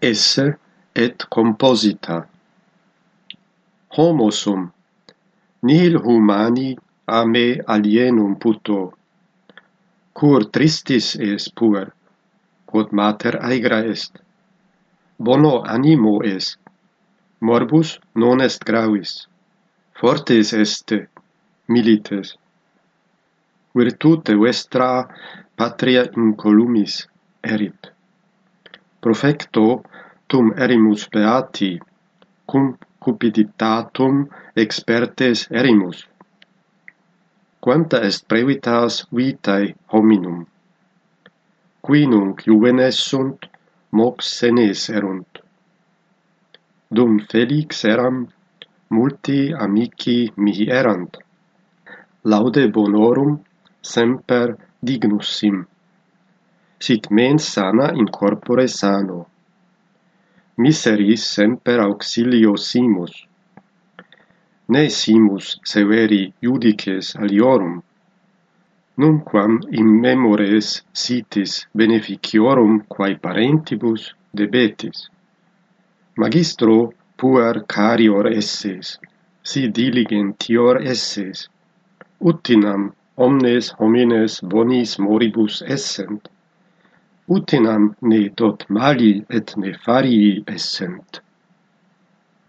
esse et composita. Homo sum, nihil humani a me alienum puto, cur tristis es puer, quod mater aegra est. Bono animo est, morbus non est gravis, fortes est milites. Virtute vestra patria incolumis erit. Profecto tum erimus beati, cum cupiditatum expertes erimus. Quanta est brevitas vitae hominum? Qui nunc juvenes sunt, mox senes erunt. Dum felix eram, multi amici mihi erant. Laude bonorum semper dignus sim sit mens sana in corpore sano. Miseris semper auxilio simus. Ne simus severi judices aliorum, numquam in memores sitis beneficiorum quae parentibus debetis. Magistro puer carior esses, si diligentior esses, utinam omnes homines bonis moribus essent, utinam ne dot mali et ne farii essent.